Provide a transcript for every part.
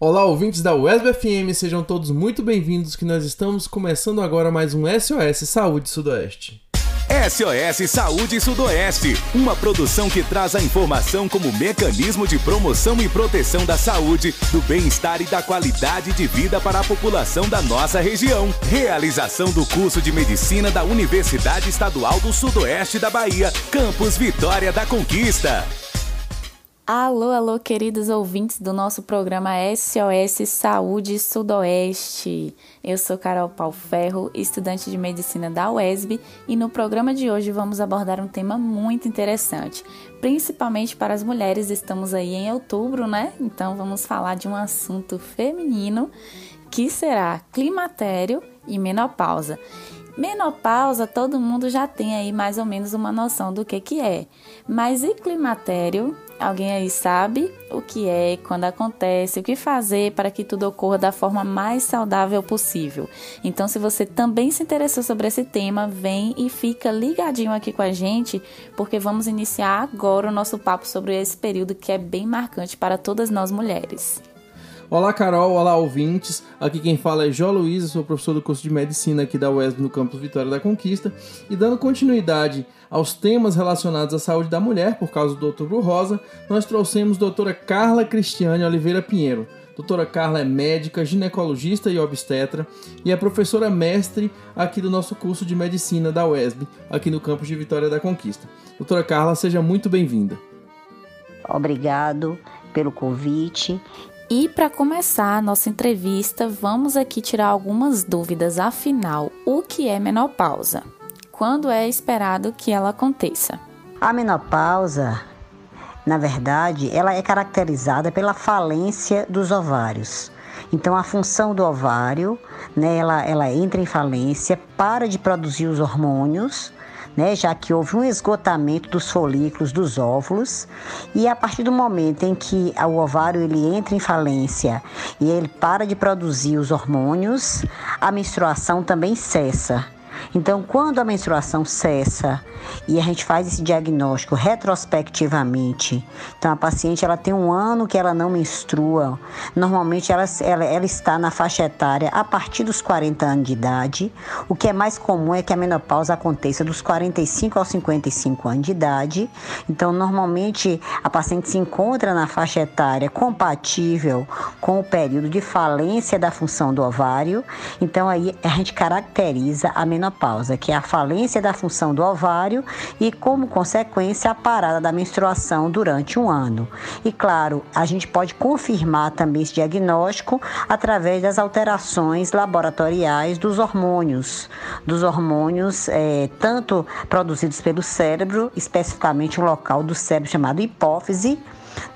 Olá, ouvintes da UESB FM, sejam todos muito bem-vindos que nós estamos começando agora mais um SOS Saúde Sudoeste. SOS Saúde Sudoeste, uma produção que traz a informação como mecanismo de promoção e proteção da saúde, do bem-estar e da qualidade de vida para a população da nossa região. Realização do curso de medicina da Universidade Estadual do Sudoeste da Bahia, Campus Vitória da Conquista. Alô, alô, queridos ouvintes do nosso programa SOS Saúde Sudoeste. Eu sou Carol Palferro, estudante de medicina da UESB, e no programa de hoje vamos abordar um tema muito interessante, principalmente para as mulheres. Estamos aí em outubro, né? Então vamos falar de um assunto feminino que será climatério e menopausa. Menopausa, todo mundo já tem aí mais ou menos uma noção do que que é. Mas e climatério? Alguém aí sabe o que é, quando acontece, o que fazer para que tudo ocorra da forma mais saudável possível. Então, se você também se interessou sobre esse tema, vem e fica ligadinho aqui com a gente, porque vamos iniciar agora o nosso papo sobre esse período que é bem marcante para todas nós mulheres. Olá, Carol. Olá, ouvintes. Aqui quem fala é Jó Luiz, sou professor do curso de Medicina aqui da UESB no campus Vitória da Conquista. E dando continuidade aos temas relacionados à saúde da mulher, por causa do Outubro Rosa, nós trouxemos doutora Carla Cristiane Oliveira Pinheiro. Doutora Carla é médica, ginecologista e obstetra e é professora mestre aqui do nosso curso de medicina da UESB, aqui no campus de Vitória da Conquista. Doutora Carla, seja muito bem-vinda. Obrigado pelo convite e para começar a nossa entrevista, vamos aqui tirar algumas dúvidas. Afinal, o que é menopausa? Quando é esperado que ela aconteça? A menopausa, na verdade, ela é caracterizada pela falência dos ovários. Então, a função do ovário, né, ela, ela entra em falência, para de produzir os hormônios né, já que houve um esgotamento dos folículos dos óvulos e a partir do momento em que o ovário ele entra em falência e ele para de produzir os hormônios, a menstruação também cessa. Então, quando a menstruação cessa e a gente faz esse diagnóstico retrospectivamente, então a paciente ela tem um ano que ela não menstrua, normalmente ela, ela, ela está na faixa etária a partir dos 40 anos de idade. O que é mais comum é que a menopausa aconteça dos 45 aos 55 anos de idade. Então, normalmente a paciente se encontra na faixa etária compatível com o período de falência da função do ovário. Então, aí a gente caracteriza a menopausa menopausa, que é a falência da função do ovário e, como consequência, a parada da menstruação durante um ano. E, claro, a gente pode confirmar também esse diagnóstico através das alterações laboratoriais dos hormônios, dos hormônios é, tanto produzidos pelo cérebro, especificamente um local do cérebro chamado hipófise,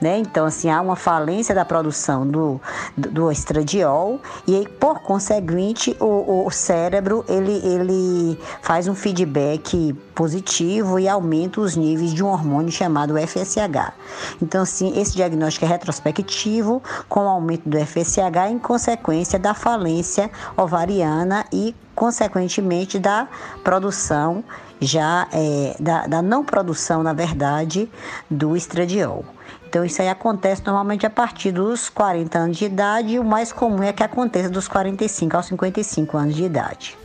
né? Então, assim, há uma falência da produção do, do estradiol e, por conseguinte, o, o cérebro ele, ele faz um feedback positivo e aumenta os níveis de um hormônio chamado FSH. Então, assim, esse diagnóstico é retrospectivo com o aumento do FSH em consequência da falência ovariana e, consequentemente, da produção já é, da, da não produção, na verdade, do estradiol. Então, isso aí acontece normalmente a partir dos 40 anos de idade e o mais comum é que aconteça dos 45 aos 55 anos de idade.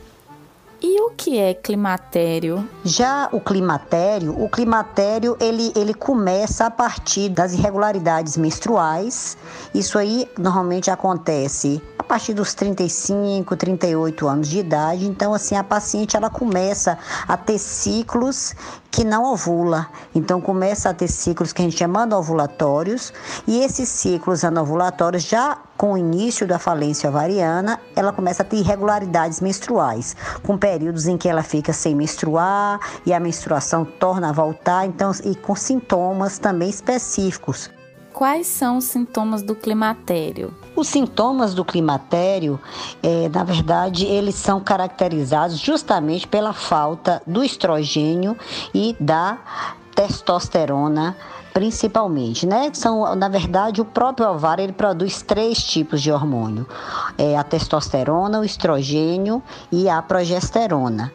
E o que é climatério? Já o climatério, o climatério ele, ele começa a partir das irregularidades menstruais. Isso aí normalmente acontece a partir dos 35, 38 anos de idade. Então, assim, a paciente ela começa a ter ciclos que não ovula. Então começa a ter ciclos que a gente chama anovulatórios, e esses ciclos anovulatórios já com o início da falência ovariana, ela começa a ter irregularidades menstruais, com períodos em que ela fica sem menstruar e a menstruação torna a voltar, então e com sintomas também específicos. Quais são os sintomas do climatério? Os sintomas do climatério, é, na verdade, eles são caracterizados justamente pela falta do estrogênio e da testosterona principalmente, né? São, na verdade, o próprio ovário ele produz três tipos de hormônio: é a testosterona, o estrogênio e a progesterona.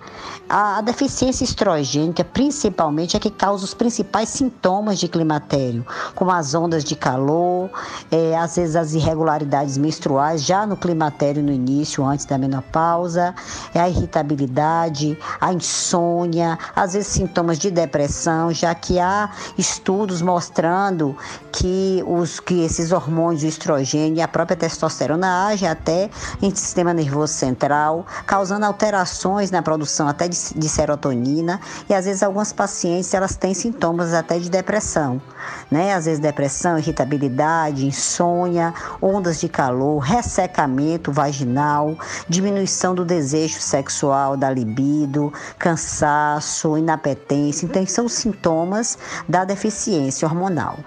A, deficiência estrogênica, principalmente, é que causa os principais sintomas de climatério, como as ondas de calor, é, às vezes as irregularidades menstruais já no climatério no início, antes da menopausa, é a irritabilidade, a insônia, às vezes sintomas de depressão, já que há estudos mostrando que, os, que esses hormônios, o estrogênio e a própria testosterona agem até em sistema nervoso central, causando alterações na produção até de, de serotonina e às vezes algumas pacientes elas têm sintomas até de depressão, né? Às vezes depressão, irritabilidade, insônia, ondas de calor, ressecamento vaginal, diminuição do desejo sexual, da libido, cansaço, inapetência. Então, são sintomas da deficiência hormonal.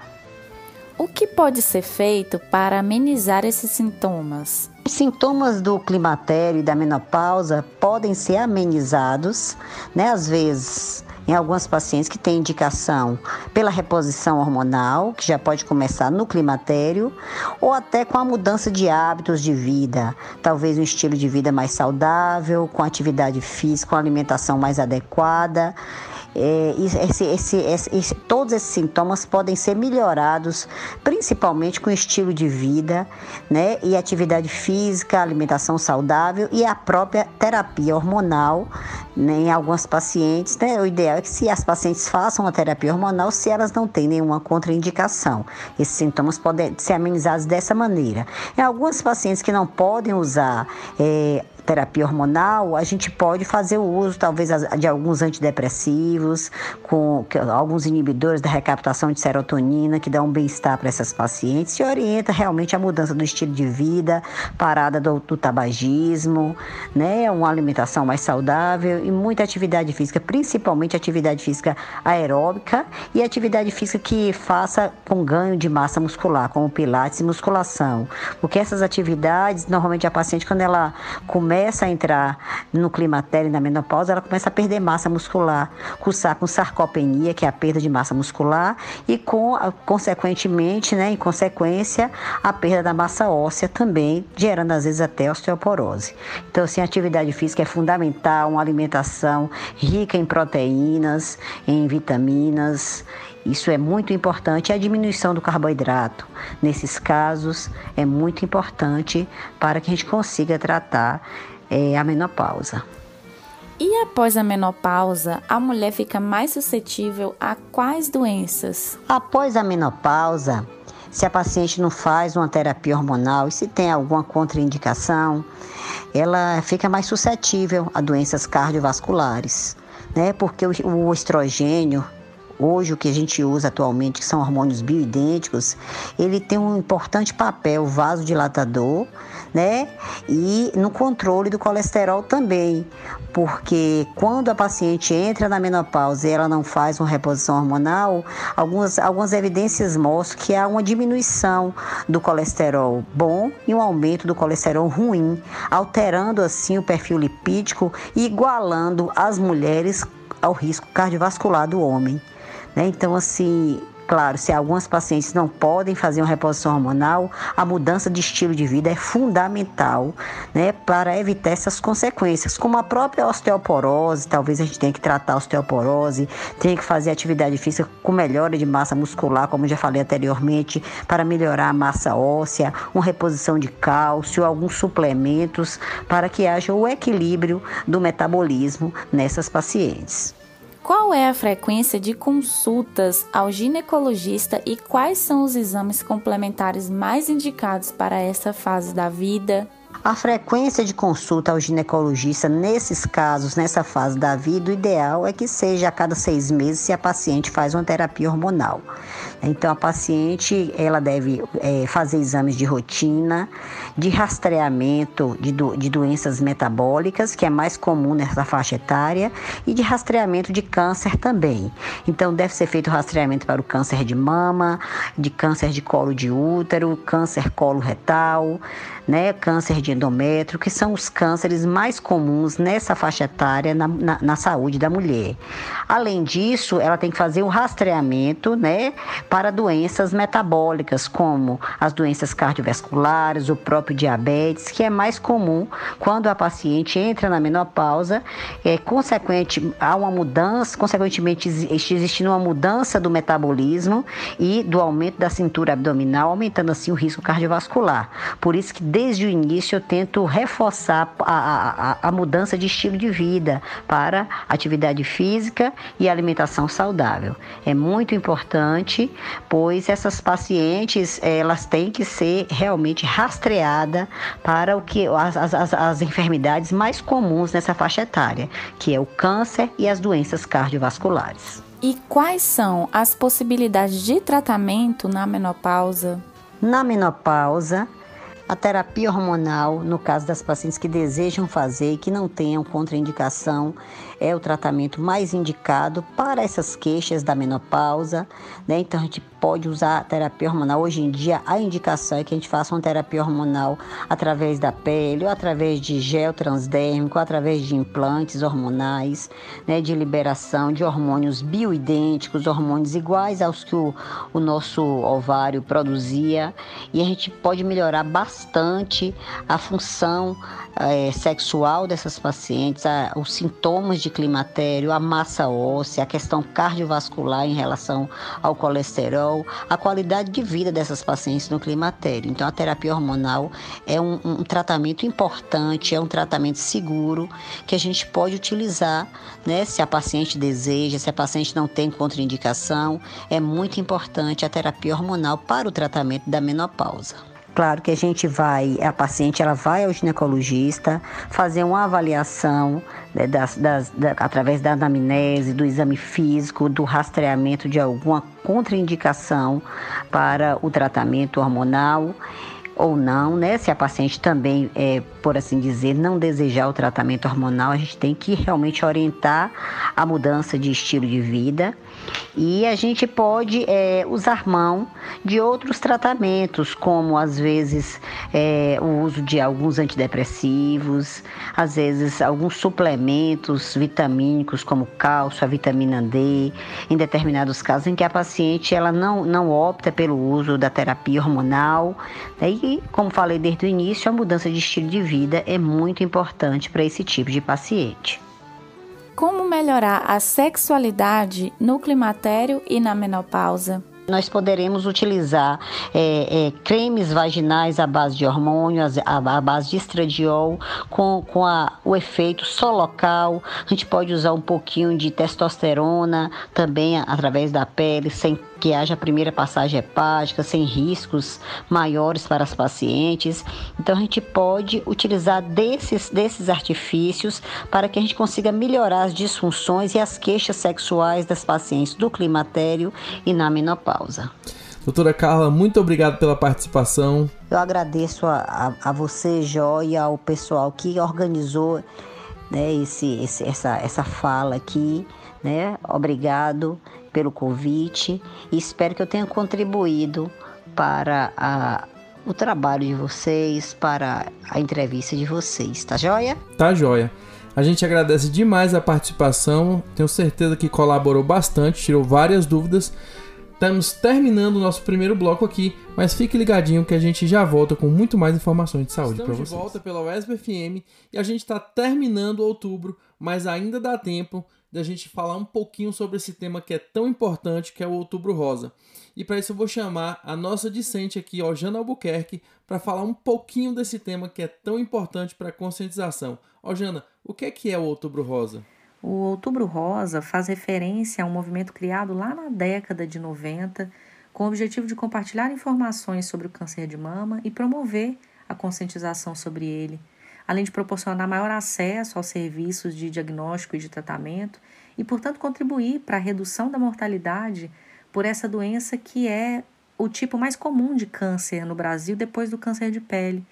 O que pode ser feito para amenizar esses sintomas? Os sintomas do climatério e da menopausa podem ser amenizados, né? Às vezes, em algumas pacientes que têm indicação pela reposição hormonal, que já pode começar no climatério, ou até com a mudança de hábitos de vida, talvez um estilo de vida mais saudável, com atividade física, com alimentação mais adequada é, esse, esse, esse, todos esses sintomas podem ser melhorados, principalmente com estilo de vida, né, e atividade física, alimentação saudável e a própria terapia hormonal, né, em algumas pacientes. Né, o ideal é que se as pacientes façam a terapia hormonal, se elas não têm nenhuma contraindicação, esses sintomas podem ser amenizados dessa maneira. Em algumas pacientes que não podem usar é, terapia hormonal, a gente pode fazer o uso, talvez, de alguns antidepressivos, com alguns inibidores da recaptação de serotonina, que dão um bem-estar para essas pacientes, e orienta realmente a mudança do estilo de vida, parada do, do tabagismo, né, uma alimentação mais saudável e muita atividade física, principalmente atividade física aeróbica e atividade física que faça com ganho de massa muscular, como pilates e musculação. Porque essas atividades, normalmente a paciente, quando ela começa começa a entrar no climatério e na menopausa, ela começa a perder massa muscular, cursar com sarcopenia, que é a perda de massa muscular, e com, consequentemente, né, em consequência, a perda da massa óssea também, gerando às vezes até osteoporose. Então, assim, a atividade física é fundamental, uma alimentação rica em proteínas, em vitaminas isso é muito importante. A diminuição do carboidrato, nesses casos, é muito importante para que a gente consiga tratar é, a menopausa. E após a menopausa, a mulher fica mais suscetível a quais doenças? Após a menopausa, se a paciente não faz uma terapia hormonal e se tem alguma contraindicação, ela fica mais suscetível a doenças cardiovasculares, né? Porque o, o estrogênio hoje o que a gente usa atualmente, que são hormônios bioidênticos, ele tem um importante papel vasodilatador, né? E no controle do colesterol também, porque quando a paciente entra na menopausa e ela não faz uma reposição hormonal, algumas, algumas evidências mostram que há uma diminuição do colesterol bom e um aumento do colesterol ruim, alterando assim o perfil lipídico e igualando as mulheres ao risco cardiovascular do homem. Né? Então, assim, claro, se algumas pacientes não podem fazer uma reposição hormonal, a mudança de estilo de vida é fundamental né, para evitar essas consequências, como a própria osteoporose, talvez a gente tenha que tratar a osteoporose, tenha que fazer atividade física com melhora de massa muscular, como já falei anteriormente, para melhorar a massa óssea, uma reposição de cálcio, alguns suplementos, para que haja o equilíbrio do metabolismo nessas pacientes. Qual é a frequência de consultas ao ginecologista e quais são os exames complementares mais indicados para essa fase da vida? A frequência de consulta ao ginecologista nesses casos, nessa fase da vida, o ideal é que seja a cada seis meses se a paciente faz uma terapia hormonal. Então, a paciente ela deve é, fazer exames de rotina, de rastreamento de, do, de doenças metabólicas, que é mais comum nessa faixa etária, e de rastreamento de câncer também. Então, deve ser feito rastreamento para o câncer de mama, de câncer de colo de útero, câncer colo retal, né, câncer de endométrio, que são os cânceres mais comuns nessa faixa etária na, na, na saúde da mulher. Além disso, ela tem que fazer um rastreamento, né, para doenças metabólicas, como as doenças cardiovasculares, o próprio diabetes, que é mais comum quando a paciente entra na menopausa, é, consequente, há uma mudança, consequentemente existindo uma mudança do metabolismo e do aumento da cintura abdominal, aumentando assim o risco cardiovascular. Por isso que desde o início eu tento reforçar a, a, a mudança de estilo de vida para atividade física e alimentação saudável. É muito importante, pois essas pacientes elas têm que ser realmente rastreadas para o que as, as, as enfermidades mais comuns nessa faixa etária, que é o câncer e as doenças cardiovasculares. E quais são as possibilidades de tratamento na menopausa? Na menopausa, a terapia hormonal, no caso das pacientes que desejam fazer e que não tenham contraindicação, é o tratamento mais indicado para essas queixas da menopausa, né? Então a gente pode usar a terapia hormonal. Hoje em dia a indicação é que a gente faça uma terapia hormonal através da pele, ou através de gel transdérmico, através de implantes hormonais, né? De liberação de hormônios bioidênticos, hormônios iguais aos que o, o nosso ovário produzia, e a gente pode melhorar bastante a função é, sexual dessas pacientes, a, os sintomas de climatério, a massa óssea, a questão cardiovascular em relação ao colesterol, a qualidade de vida dessas pacientes no climatério. Então, a terapia hormonal é um, um tratamento importante, é um tratamento seguro que a gente pode utilizar, né? Se a paciente deseja, se a paciente não tem contraindicação, é muito importante a terapia hormonal para o tratamento da menopausa. Claro que a gente vai, a paciente ela vai ao ginecologista fazer uma avaliação né, das, das, da, através da anamnese, do exame físico, do rastreamento de alguma contraindicação para o tratamento hormonal ou não, né? Se a paciente também, é, por assim dizer, não desejar o tratamento hormonal, a gente tem que realmente orientar a mudança de estilo de vida e a gente pode é, usar mão de outros tratamentos, como às vezes é, o uso de alguns antidepressivos, às vezes alguns suplementos vitamínicos, como cálcio, a vitamina D, em determinados casos em que a paciente ela não, não opta pelo uso da terapia hormonal. Né? E, como falei desde o início, a mudança de estilo de vida é muito importante para esse tipo de paciente como melhorar a sexualidade no climatério e na menopausa. Nós poderemos utilizar é, é, cremes vaginais à base de hormônios, à, à base de estradiol, com, com a, o efeito só local. A gente pode usar um pouquinho de testosterona também através da pele, sem que haja a primeira passagem hepática, sem riscos maiores para as pacientes. Então a gente pode utilizar desses, desses artifícios para que a gente consiga melhorar as disfunções e as queixas sexuais das pacientes do climatério e na menopausa. Doutora Carla, muito obrigado pela participação. Eu agradeço a, a, a você, Jó, e ao pessoal que organizou né, esse, esse, essa, essa fala aqui. Né? Obrigado pelo convite e espero que eu tenha contribuído para a, o trabalho de vocês, para a entrevista de vocês. Tá joia? Tá joia. A gente agradece demais a participação, tenho certeza que colaborou bastante, tirou várias dúvidas. Estamos terminando o nosso primeiro bloco aqui, mas fique ligadinho que a gente já volta com muito mais informações de saúde para vocês. Estamos de volta pela UESB FM e a gente está terminando outubro, mas ainda dá tempo da gente falar um pouquinho sobre esse tema que é tão importante, que é o Outubro Rosa. E para isso eu vou chamar a nossa discente aqui, ó, Jana Albuquerque, para falar um pouquinho desse tema que é tão importante para a conscientização. Ó, Jana, o que é que é o Outubro Rosa? O Outubro Rosa faz referência a um movimento criado lá na década de 90, com o objetivo de compartilhar informações sobre o câncer de mama e promover a conscientização sobre ele além de proporcionar maior acesso aos serviços de diagnóstico e de tratamento e, portanto, contribuir para a redução da mortalidade por essa doença que é o tipo mais comum de câncer no Brasil depois do câncer de pele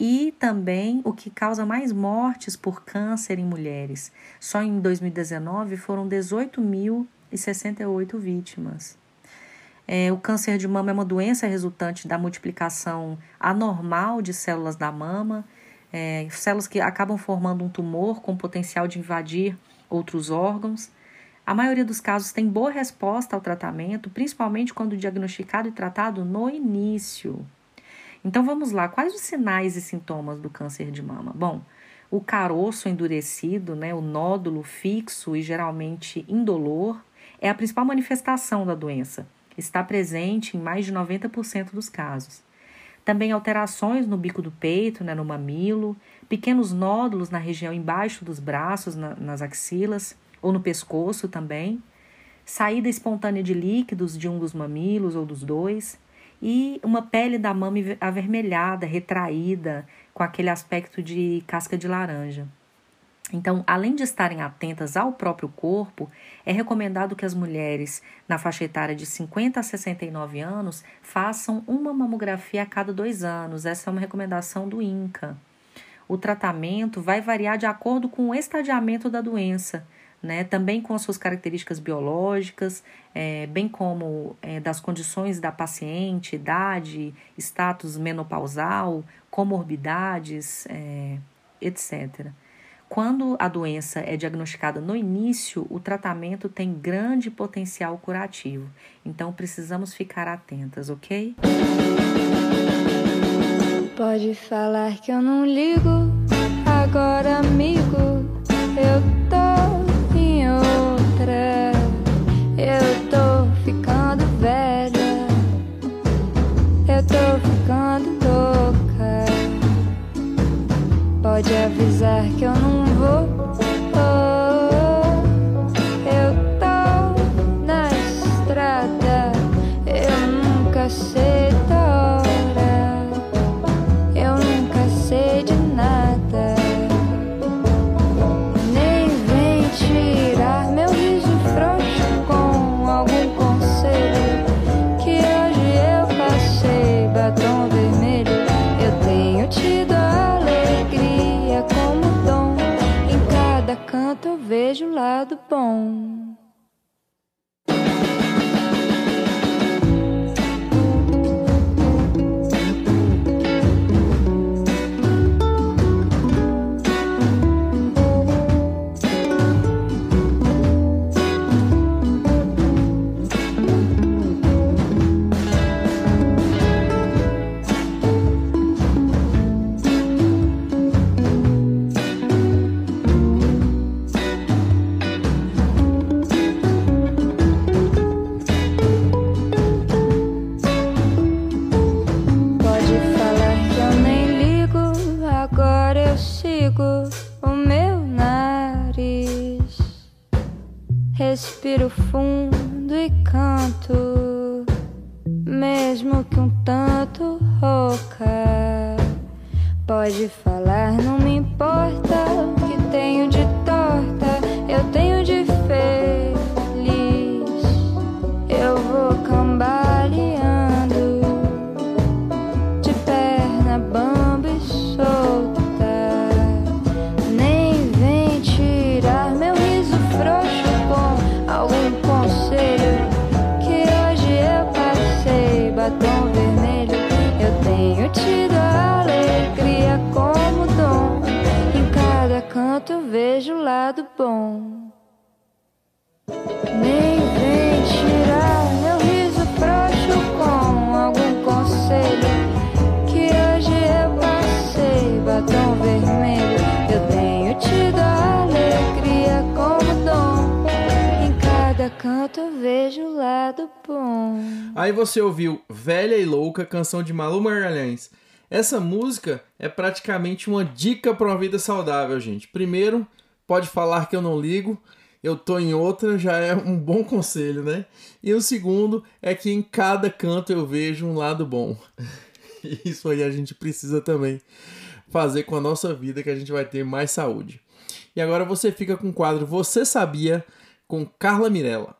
e também o que causa mais mortes por câncer em mulheres. Só em 2019 foram 18.068 vítimas. É, o câncer de mama é uma doença resultante da multiplicação anormal de células da mama é, células que acabam formando um tumor com potencial de invadir outros órgãos. A maioria dos casos tem boa resposta ao tratamento, principalmente quando diagnosticado e tratado no início. Então vamos lá, quais os sinais e sintomas do câncer de mama? Bom, o caroço endurecido, né, o nódulo fixo e geralmente indolor, é a principal manifestação da doença. Está presente em mais de 90% dos casos. Também alterações no bico do peito, né, no mamilo, pequenos nódulos na região embaixo dos braços, na, nas axilas ou no pescoço também, saída espontânea de líquidos de um dos mamilos ou dos dois, e uma pele da mama avermelhada, retraída, com aquele aspecto de casca de laranja. Então, além de estarem atentas ao próprio corpo, é recomendado que as mulheres na faixa etária de 50 a 69 anos façam uma mamografia a cada dois anos. Essa é uma recomendação do INCA. O tratamento vai variar de acordo com o estadiamento da doença né? Também com as suas características biológicas, é, bem como é, das condições da paciente, idade, status menopausal, comorbidades, é, etc. Quando a doença é diagnosticada no início, o tratamento tem grande potencial curativo. Então precisamos ficar atentas, ok? Pode falar que eu não ligo, agora amigo, eu tô tô ficando louca. Pode avisar que eu não vou. Você ouviu Velha e Louca, canção de Malu Magalhães. Essa música é praticamente uma dica para uma vida saudável, gente. Primeiro, pode falar que eu não ligo, eu tô em outra, já é um bom conselho, né? E o segundo é que em cada canto eu vejo um lado bom. Isso aí a gente precisa também fazer com a nossa vida que a gente vai ter mais saúde. E agora você fica com o quadro Você Sabia com Carla Mirella.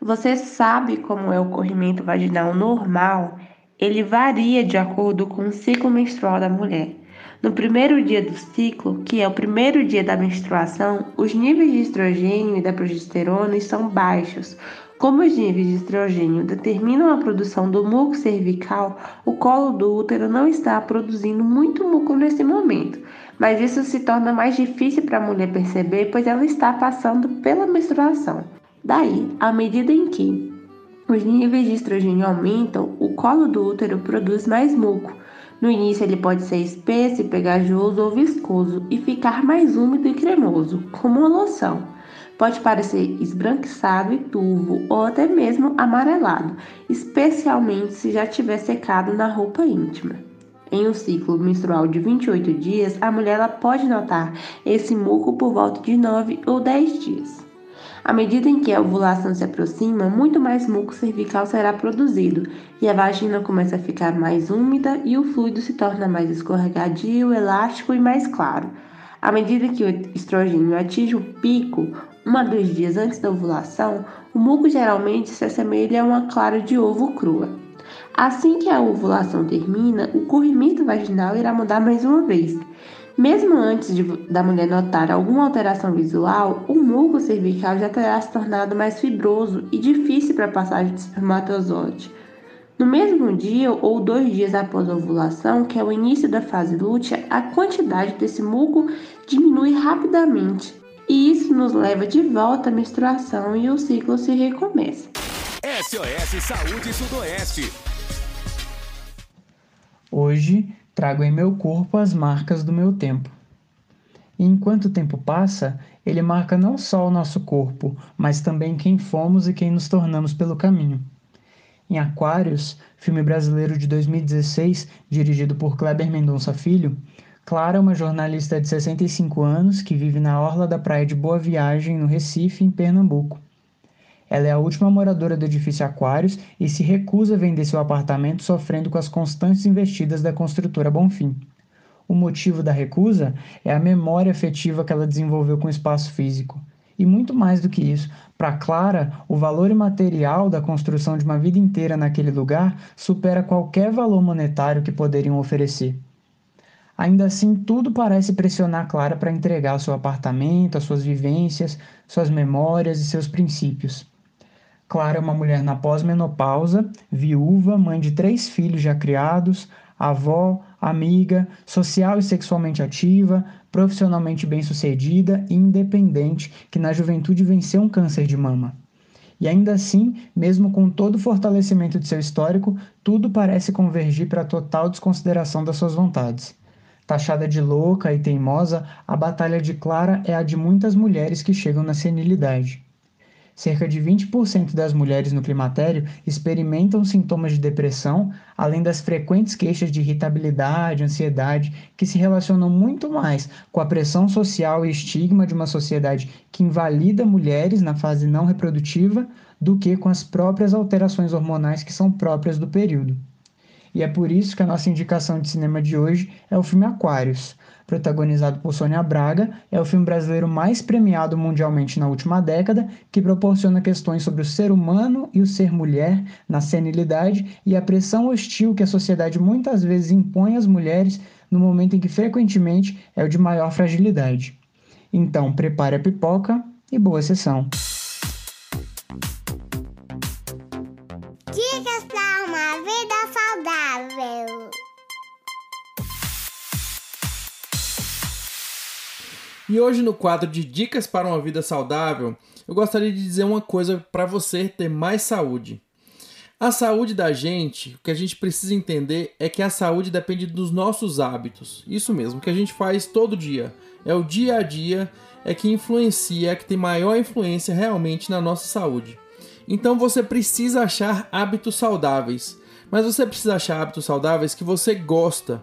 Você sabe como é o corrimento vaginal normal? Ele varia de acordo com o ciclo menstrual da mulher. No primeiro dia do ciclo, que é o primeiro dia da menstruação, os níveis de estrogênio e da progesterona são baixos, Como os níveis de estrogênio determinam a produção do muco cervical, o colo do útero não está produzindo muito muco nesse momento, mas isso se torna mais difícil para a mulher perceber, pois ela está passando pela menstruação. Daí, à medida em que os níveis de estrogênio aumentam, o colo do útero produz mais muco. No início, ele pode ser espesso, pegajoso ou viscoso e ficar mais úmido e cremoso, como uma loção. Pode parecer esbranquiçado e turvo ou até mesmo amarelado, especialmente se já tiver secado na roupa íntima. Em um ciclo menstrual de 28 dias, a mulher pode notar esse muco por volta de 9 ou 10 dias. À medida em que a ovulação se aproxima, muito mais muco cervical será produzido e a vagina começa a ficar mais úmida e o fluido se torna mais escorregadio, elástico e mais claro. À medida que o estrogênio atinge o pico, um a dois dias antes da ovulação, o muco geralmente se assemelha a uma clara de ovo crua. Assim que a ovulação termina, o corrimento vaginal irá mudar mais uma vez. Mesmo antes de, da mulher notar alguma alteração visual, o muco cervical já terá se tornado mais fibroso e difícil para a passagem de espermatozoide. No mesmo dia ou dois dias após a ovulação, que é o início da fase lútea, a quantidade desse muco diminui rapidamente e isso nos leva de volta à menstruação e o ciclo se recomeça. SOS Saúde Sudoeste. Hoje trago em meu corpo as marcas do meu tempo. E enquanto o tempo passa, ele marca não só o nosso corpo, mas também quem fomos e quem nos tornamos pelo caminho. Em Aquários, filme brasileiro de 2016, dirigido por Kleber Mendonça Filho, Clara é uma jornalista de 65 anos que vive na orla da praia de Boa Viagem, no Recife, em Pernambuco. Ela é a última moradora do edifício Aquários e se recusa a vender seu apartamento, sofrendo com as constantes investidas da construtora Bonfim. O motivo da recusa é a memória afetiva que ela desenvolveu com o espaço físico. E muito mais do que isso, para Clara, o valor imaterial da construção de uma vida inteira naquele lugar supera qualquer valor monetário que poderiam oferecer. Ainda assim, tudo parece pressionar Clara para entregar seu apartamento, as suas vivências, suas memórias e seus princípios. Clara é uma mulher na pós-menopausa, viúva, mãe de três filhos já criados, avó, amiga, social e sexualmente ativa, profissionalmente bem-sucedida e independente, que na juventude venceu um câncer de mama. E ainda assim, mesmo com todo o fortalecimento de seu histórico, tudo parece convergir para a total desconsideração das suas vontades. Taxada de louca e teimosa, a batalha de Clara é a de muitas mulheres que chegam na senilidade. Cerca de 20% das mulheres no climatério experimentam sintomas de depressão, além das frequentes queixas de irritabilidade, ansiedade, que se relacionam muito mais com a pressão social e estigma de uma sociedade que invalida mulheres na fase não reprodutiva do que com as próprias alterações hormonais que são próprias do período. E é por isso que a nossa indicação de cinema de hoje é o filme Aquários, protagonizado por Sônia Braga, é o filme brasileiro mais premiado mundialmente na última década, que proporciona questões sobre o ser humano e o ser mulher na senilidade e a pressão hostil que a sociedade muitas vezes impõe às mulheres no momento em que frequentemente é o de maior fragilidade. Então, prepare a pipoca e boa sessão. E hoje no quadro de Dicas para uma Vida Saudável, eu gostaria de dizer uma coisa para você ter mais saúde. A saúde da gente, o que a gente precisa entender é que a saúde depende dos nossos hábitos. Isso mesmo, o que a gente faz todo dia. É o dia a dia é que influencia, é que tem maior influência realmente na nossa saúde. Então você precisa achar hábitos saudáveis. Mas você precisa achar hábitos saudáveis que você gosta.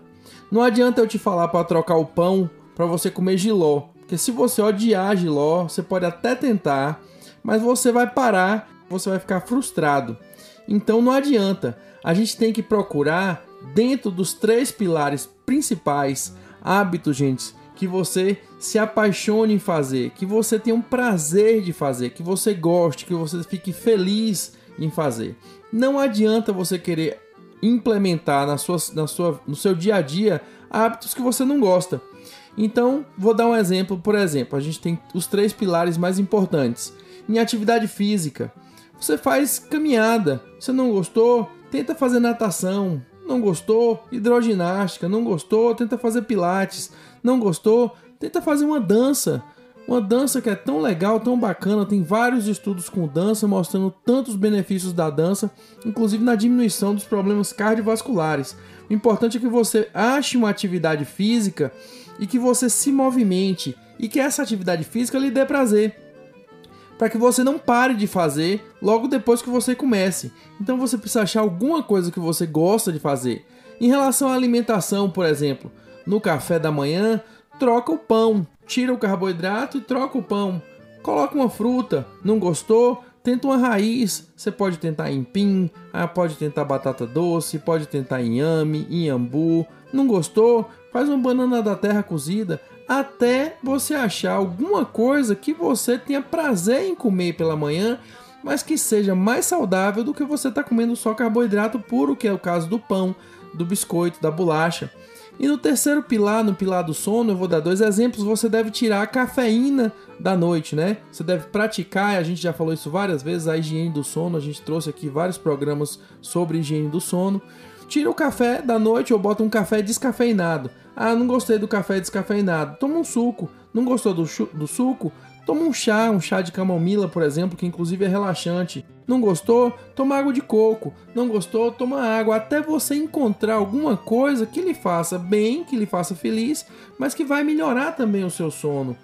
Não adianta eu te falar para trocar o pão para você comer giló, porque se você odiar giló, você pode até tentar, mas você vai parar, você vai ficar frustrado. Então não adianta. A gente tem que procurar dentro dos três pilares principais hábitos, gente, que você se apaixone em fazer, que você tenha um prazer de fazer, que você goste, que você fique feliz em fazer. Não adianta você querer implementar na sua, na sua, no seu dia a dia hábitos que você não gosta. Então, vou dar um exemplo. Por exemplo, a gente tem os três pilares mais importantes. Em atividade física, Você faz caminhada. Você não gostou? Tenta fazer natação. Não gostou? Hidroginástica. Não gostou? Tenta fazer pilates. Não gostou? Tenta fazer uma dança. Uma dança que é tão legal, tão bacana, tem vários estudos com dança mostrando tantos benefícios da dança, inclusive na diminuição dos problemas cardiovasculares. O importante é que você ache uma atividade física e que você se movimente e que essa atividade física lhe dê prazer. Para que você não pare de fazer logo depois que você comece. Então você precisa achar alguma coisa que você gosta de fazer. Em relação à alimentação, por exemplo, no café da manhã, troca o pão tira o carboidrato e troca o pão. Coloca uma fruta, não gostou? Tenta uma raiz. Você pode tentar empim, ah, pode tentar batata doce, pode tentar inhame, inhambu. Não gostou? Faz uma banana da terra cozida até você achar alguma coisa que você tenha prazer em comer pela manhã, mas que seja mais saudável do que você está comendo só carboidrato puro, que é o caso do pão, do biscoito, da bolacha. E no terceiro pilar, no pilar do sono, eu vou dar dois exemplos. Você deve tirar a cafeína da noite, né? Você deve praticar, a gente já falou isso várias vezes, a higiene do sono. A gente trouxe aqui vários programas sobre higiene do sono. Tira o café da noite ou bota um café descafeinado. Ah, não gostei do café descafeinado. Toma um suco. Não gostou do, do suco? Toma um chá, um chá de camomila, por exemplo, que inclusive é relaxante. Não gostou? Toma água de coco. Não gostou? Toma água. Até você encontrar alguma coisa que lhe faça bem, que lhe faça feliz, mas que vai melhorar também o seu sono.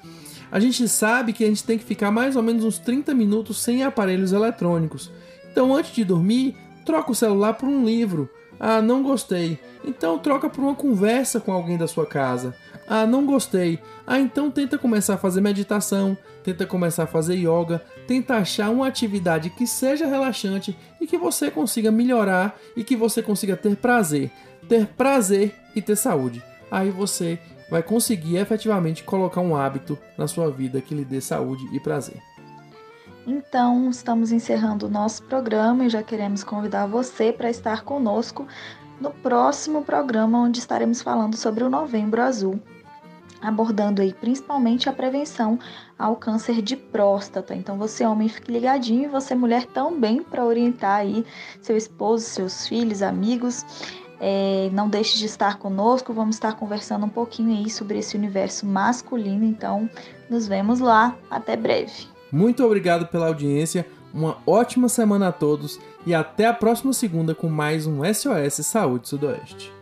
A gente sabe que a gente tem que ficar mais ou menos uns 30 minutos sem aparelhos eletrônicos. Então, antes de dormir, troca o celular por um livro. Ah, não gostei. Então troca por uma conversa com alguém da sua casa. Ah, não gostei. Ah, então tenta começar a fazer meditação, tenta começar a fazer yoga, tenta achar uma atividade que seja relaxante e que você consiga melhorar e que você consiga ter prazer. Ter prazer e ter saúde. Aí você vai conseguir efetivamente colocar um hábito na sua vida que lhe dê saúde e prazer. Então, estamos encerrando o nosso programa e já queremos convidar você para estar conosco no próximo programa, onde estaremos falando sobre o Novembro Azul abordando aí principalmente a prevenção ao câncer de próstata. Então você homem fique ligadinho e você mulher também para orientar aí seu esposo, seus filhos, amigos. É, não deixe de estar conosco, vamos estar conversando um pouquinho aí sobre esse universo masculino. Então nos vemos lá, até breve. Muito obrigado pela audiência, uma ótima semana a todos e até a próxima segunda com mais um SOS Saúde Sudoeste.